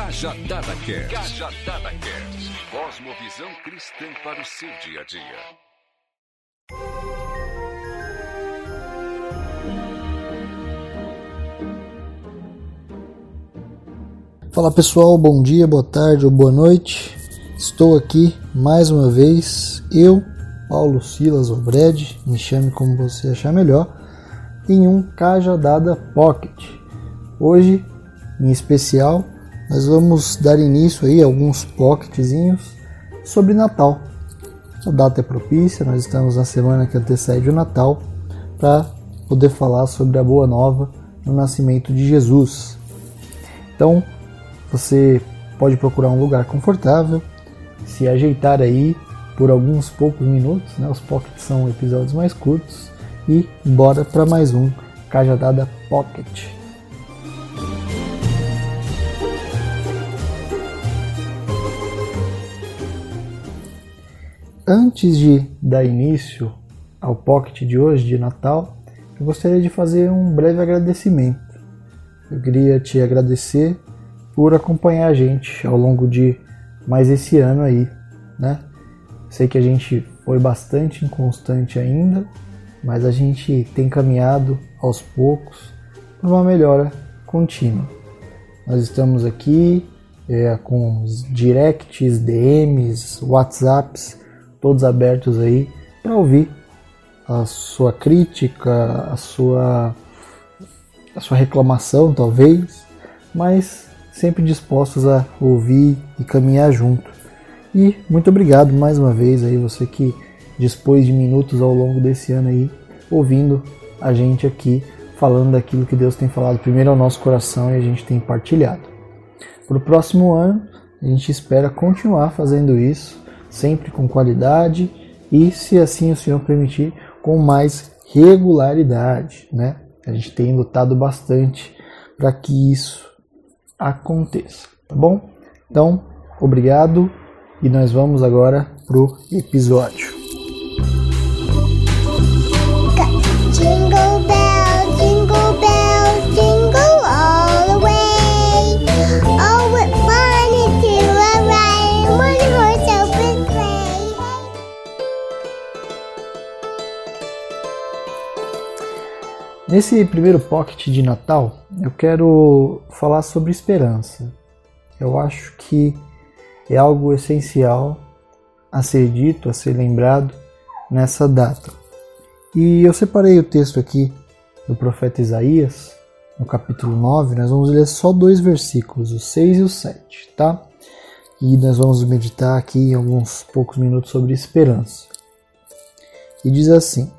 Cajadada Cast. Cajadada Cast. Cosmovisão cristã para o seu dia a dia. Fala pessoal, bom dia, boa tarde ou boa noite. Estou aqui mais uma vez, eu, Paulo Silas Obred, me chame como você achar melhor, em um Cajadada Pocket. Hoje, em especial, nós vamos dar início aí a alguns pocketzinhos sobre Natal. A data é propícia, nós estamos na semana que antecede o Natal para poder falar sobre a boa nova no nascimento de Jesus. Então, você pode procurar um lugar confortável, se ajeitar aí por alguns poucos minutos, né? Os pockets são episódios mais curtos e bora para mais um Cajadada Pocket. Antes de dar início ao pocket de hoje, de Natal, eu gostaria de fazer um breve agradecimento. Eu queria te agradecer por acompanhar a gente ao longo de mais esse ano aí, né? Sei que a gente foi bastante inconstante ainda, mas a gente tem caminhado aos poucos para uma melhora contínua. Nós estamos aqui é, com os directs, DMs, WhatsApps todos abertos aí para ouvir a sua crítica, a sua a sua reclamação talvez, mas sempre dispostos a ouvir e caminhar junto. E muito obrigado mais uma vez aí você que dispôs de minutos ao longo desse ano aí ouvindo a gente aqui falando daquilo que Deus tem falado primeiro ao nosso coração e a gente tem partilhado. Para o próximo ano, a gente espera continuar fazendo isso sempre com qualidade e, se assim o Senhor permitir, com mais regularidade, né? A gente tem lutado bastante para que isso aconteça, tá bom? Então, obrigado e nós vamos agora pro episódio. Nesse primeiro pocket de Natal, eu quero falar sobre esperança. Eu acho que é algo essencial a ser dito, a ser lembrado nessa data. E eu separei o texto aqui do profeta Isaías, no capítulo 9, nós vamos ler só dois versículos, o 6 e o 7, tá? E nós vamos meditar aqui em alguns poucos minutos sobre esperança. E diz assim: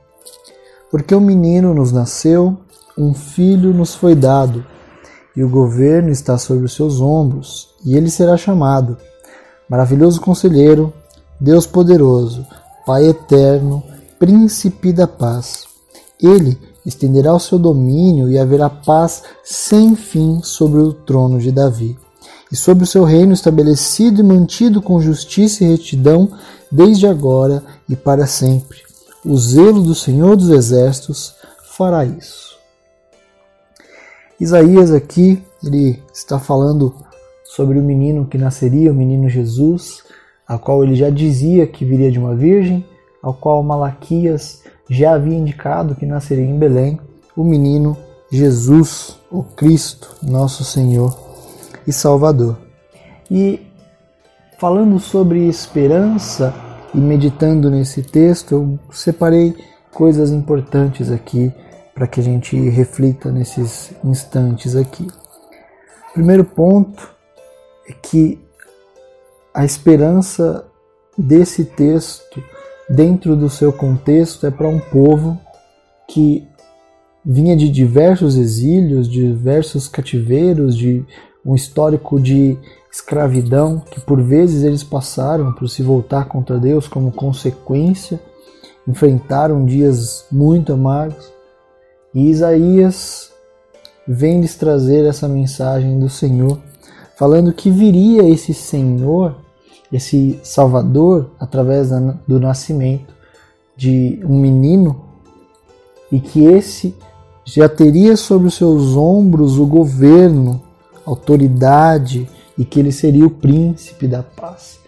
porque um menino nos nasceu, um filho nos foi dado, e o governo está sobre os seus ombros, e ele será chamado. Maravilhoso Conselheiro, Deus Poderoso, Pai Eterno, Príncipe da Paz. Ele estenderá o seu domínio e haverá paz sem fim sobre o trono de Davi, e sobre o seu reino estabelecido e mantido com justiça e retidão desde agora e para sempre o zelo do Senhor dos Exércitos fará isso. Isaías aqui, ele está falando sobre o menino que nasceria, o menino Jesus, a qual ele já dizia que viria de uma virgem, ao qual Malaquias já havia indicado que nasceria em Belém, o menino Jesus, o Cristo, nosso Senhor e Salvador. E falando sobre esperança, e meditando nesse texto, eu separei coisas importantes aqui para que a gente reflita nesses instantes aqui. O primeiro ponto é que a esperança desse texto, dentro do seu contexto, é para um povo que vinha de diversos exílios, diversos cativeiros, de um histórico de escravidão que por vezes eles passaram por se voltar contra Deus como consequência, enfrentaram dias muito amargos. E Isaías vem lhes trazer essa mensagem do Senhor, falando que viria esse Senhor, esse Salvador, através do nascimento de um menino, e que esse já teria sobre os seus ombros o governo, autoridade e que ele seria o príncipe da paz.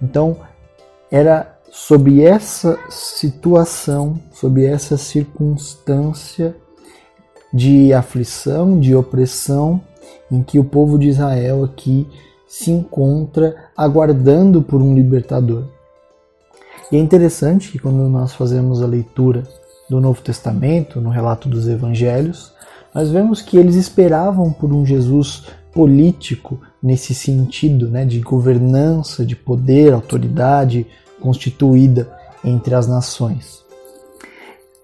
Então, era sob essa situação, sob essa circunstância de aflição, de opressão, em que o povo de Israel aqui se encontra aguardando por um libertador. E é interessante que quando nós fazemos a leitura do Novo Testamento, no relato dos evangelhos, nós vemos que eles esperavam por um Jesus político nesse sentido, né, de governança, de poder, autoridade constituída entre as nações.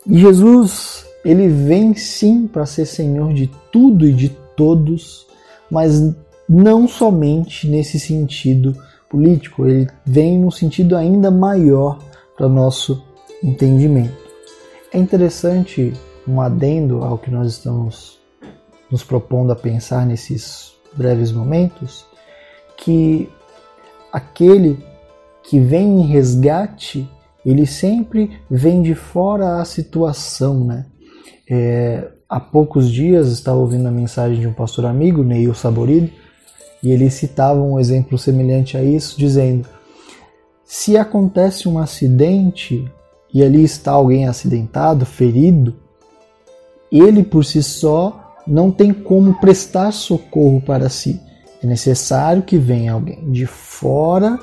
E Jesus, ele vem sim para ser Senhor de tudo e de todos, mas não somente nesse sentido político, ele vem num sentido ainda maior para nosso entendimento. É interessante um adendo ao que nós estamos nos propondo a pensar nesses breves momentos, que aquele que vem em resgate, ele sempre vem de fora a situação, né? É, há poucos dias estava ouvindo a mensagem de um pastor amigo, Neil Saborido, e ele citava um exemplo semelhante a isso, dizendo: se acontece um acidente e ali está alguém acidentado, ferido, ele por si só não tem como prestar socorro para si. É necessário que venha alguém de fora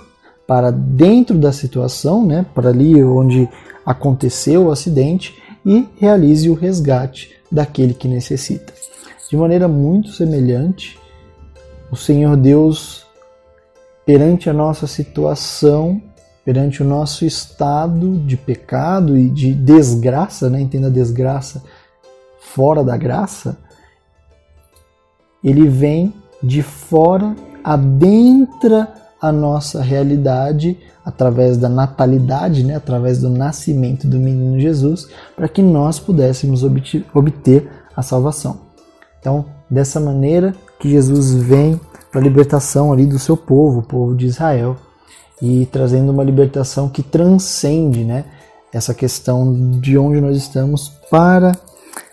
para dentro da situação, né, para ali onde aconteceu o acidente e realize o resgate daquele que necessita. De maneira muito semelhante, o Senhor Deus, perante a nossa situação, perante o nosso estado de pecado e de desgraça, né? entenda desgraça fora da graça, ele vem de fora, adentra a nossa realidade através da natalidade, né, através do nascimento do menino Jesus, para que nós pudéssemos obter a salvação. Então, dessa maneira que Jesus vem para a libertação ali do seu povo, o povo de Israel, e trazendo uma libertação que transcende, né, essa questão de onde nós estamos para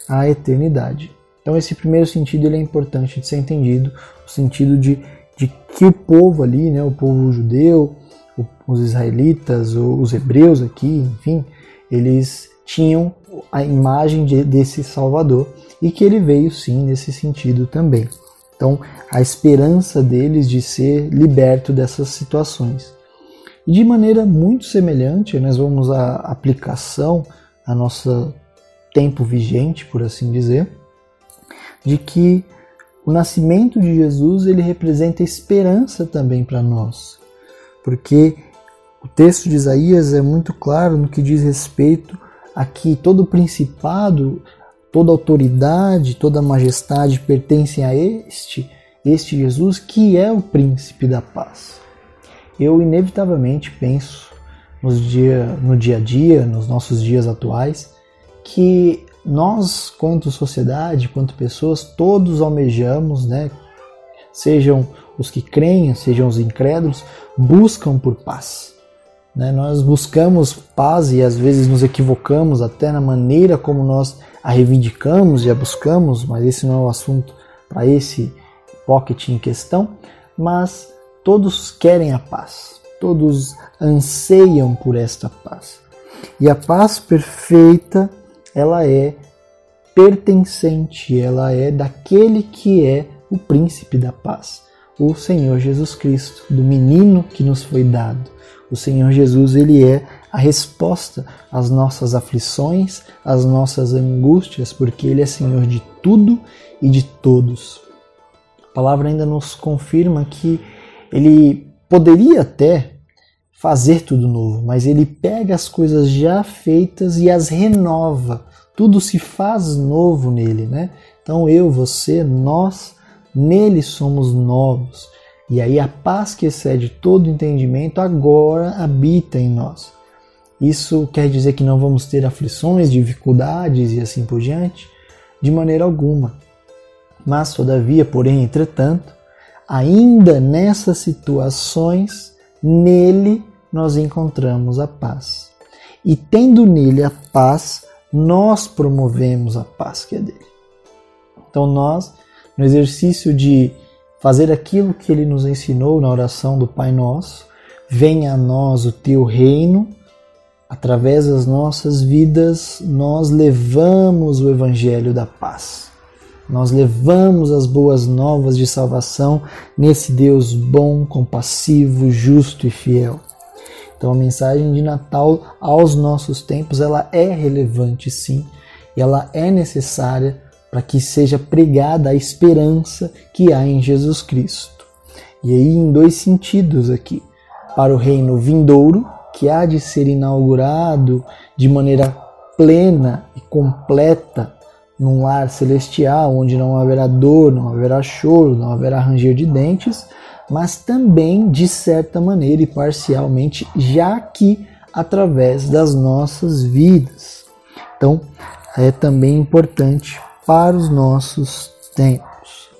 a eternidade. Então esse primeiro sentido ele é importante de ser entendido, o sentido de, de que o povo ali, né, o povo judeu, os israelitas, os hebreus aqui, enfim, eles tinham a imagem de, desse Salvador e que ele veio sim nesse sentido também. Então, a esperança deles de ser liberto dessas situações. De maneira muito semelhante, nós vamos à aplicação, a nosso tempo vigente, por assim dizer, de que o nascimento de Jesus ele representa esperança também para nós, porque o texto de Isaías é muito claro no que diz respeito a que todo principado, toda autoridade, toda majestade pertencem a este, este Jesus que é o príncipe da paz. Eu inevitavelmente penso nos dia, no dia a dia, nos nossos dias atuais, que nós, quanto sociedade, quanto pessoas, todos almejamos, né? Sejam os que creem, sejam os incrédulos, buscam por paz. Né? Nós buscamos paz e às vezes nos equivocamos até na maneira como nós a reivindicamos e a buscamos, mas esse não é o assunto para esse pocket em questão. Mas todos querem a paz, todos anseiam por esta paz. E a paz perfeita ela é pertencente, ela é daquele que é o príncipe da paz, o Senhor Jesus Cristo, do menino que nos foi dado. O Senhor Jesus, ele é a resposta às nossas aflições, às nossas angústias, porque ele é Senhor de tudo e de todos. A palavra ainda nos confirma que ele poderia até fazer tudo novo, mas ele pega as coisas já feitas e as renova. Tudo se faz novo nele, né? Então eu, você, nós, nele somos novos. E aí a paz que excede todo entendimento agora habita em nós. Isso quer dizer que não vamos ter aflições, dificuldades e assim por diante? De maneira alguma. Mas, todavia, porém, entretanto, ainda nessas situações, nele nós encontramos a paz. E tendo nele a paz, nós promovemos a paz que é dele. Então nós, no exercício de fazer aquilo que ele nos ensinou na oração do Pai Nosso. Venha a nós o teu reino. Através das nossas vidas, nós levamos o evangelho da paz. Nós levamos as boas novas de salvação nesse Deus bom, compassivo, justo e fiel. Então a mensagem de Natal aos nossos tempos, ela é relevante sim, e ela é necessária para que seja pregada a esperança que há em Jesus Cristo. E aí em dois sentidos aqui, para o reino vindouro, que há de ser inaugurado de maneira plena e completa num lar celestial, onde não haverá dor, não haverá choro, não haverá ranger de dentes, mas também, de certa maneira e parcialmente, já aqui através das nossas vidas. Então, é também importante para os nossos tempos.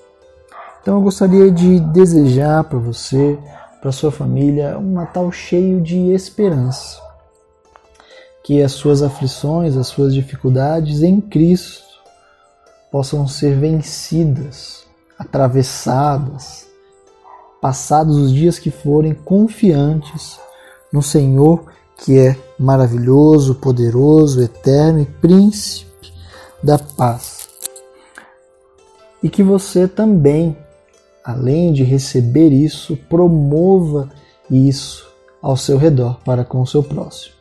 Então, eu gostaria de desejar para você, para sua família, um Natal cheio de esperança. Que as suas aflições, as suas dificuldades em Cristo possam ser vencidas, atravessadas, passados os dias que forem confiantes no Senhor, que é maravilhoso, poderoso, eterno e príncipe da paz. E que você também, além de receber isso, promova isso ao seu redor para com o seu próximo.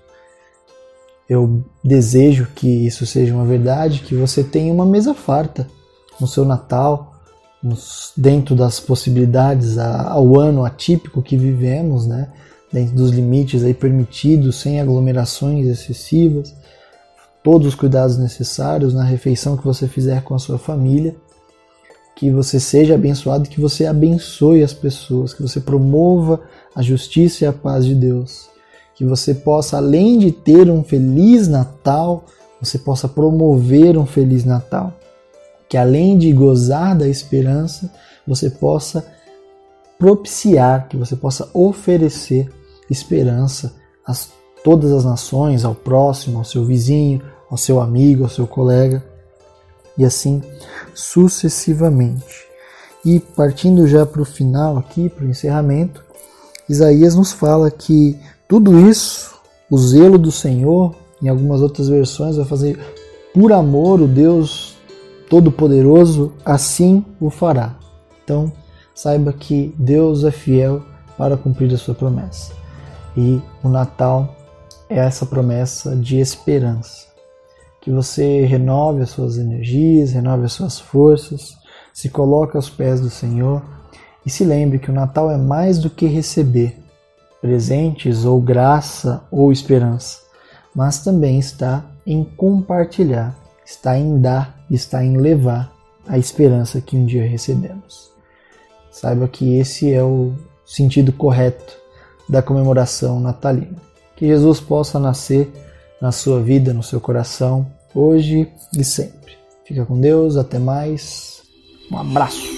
Eu desejo que isso seja uma verdade, que você tenha uma mesa farta no seu Natal, dentro das possibilidades ao ano atípico que vivemos, né? dentro dos limites aí permitidos, sem aglomerações excessivas, todos os cuidados necessários na refeição que você fizer com a sua família, que você seja abençoado, que você abençoe as pessoas, que você promova a justiça e a paz de Deus que você possa, além de ter um feliz Natal, você possa promover um feliz Natal. Que além de gozar da esperança, você possa propiciar, que você possa oferecer esperança a todas as nações, ao próximo, ao seu vizinho, ao seu amigo, ao seu colega, e assim sucessivamente. E partindo já para o final aqui, para o encerramento, Isaías nos fala que tudo isso, o zelo do Senhor, em algumas outras versões, vai fazer por amor o Deus Todo-Poderoso, assim o fará. Então, saiba que Deus é fiel para cumprir a sua promessa. E o Natal é essa promessa de esperança. Que você renove as suas energias, renove as suas forças, se coloque aos pés do Senhor e se lembre que o Natal é mais do que receber, presentes ou graça ou esperança, mas também está em compartilhar, está em dar, está em levar a esperança que um dia recebemos. Saiba que esse é o sentido correto da comemoração natalina. Que Jesus possa nascer na sua vida, no seu coração, hoje e sempre. Fica com Deus, até mais. Um abraço.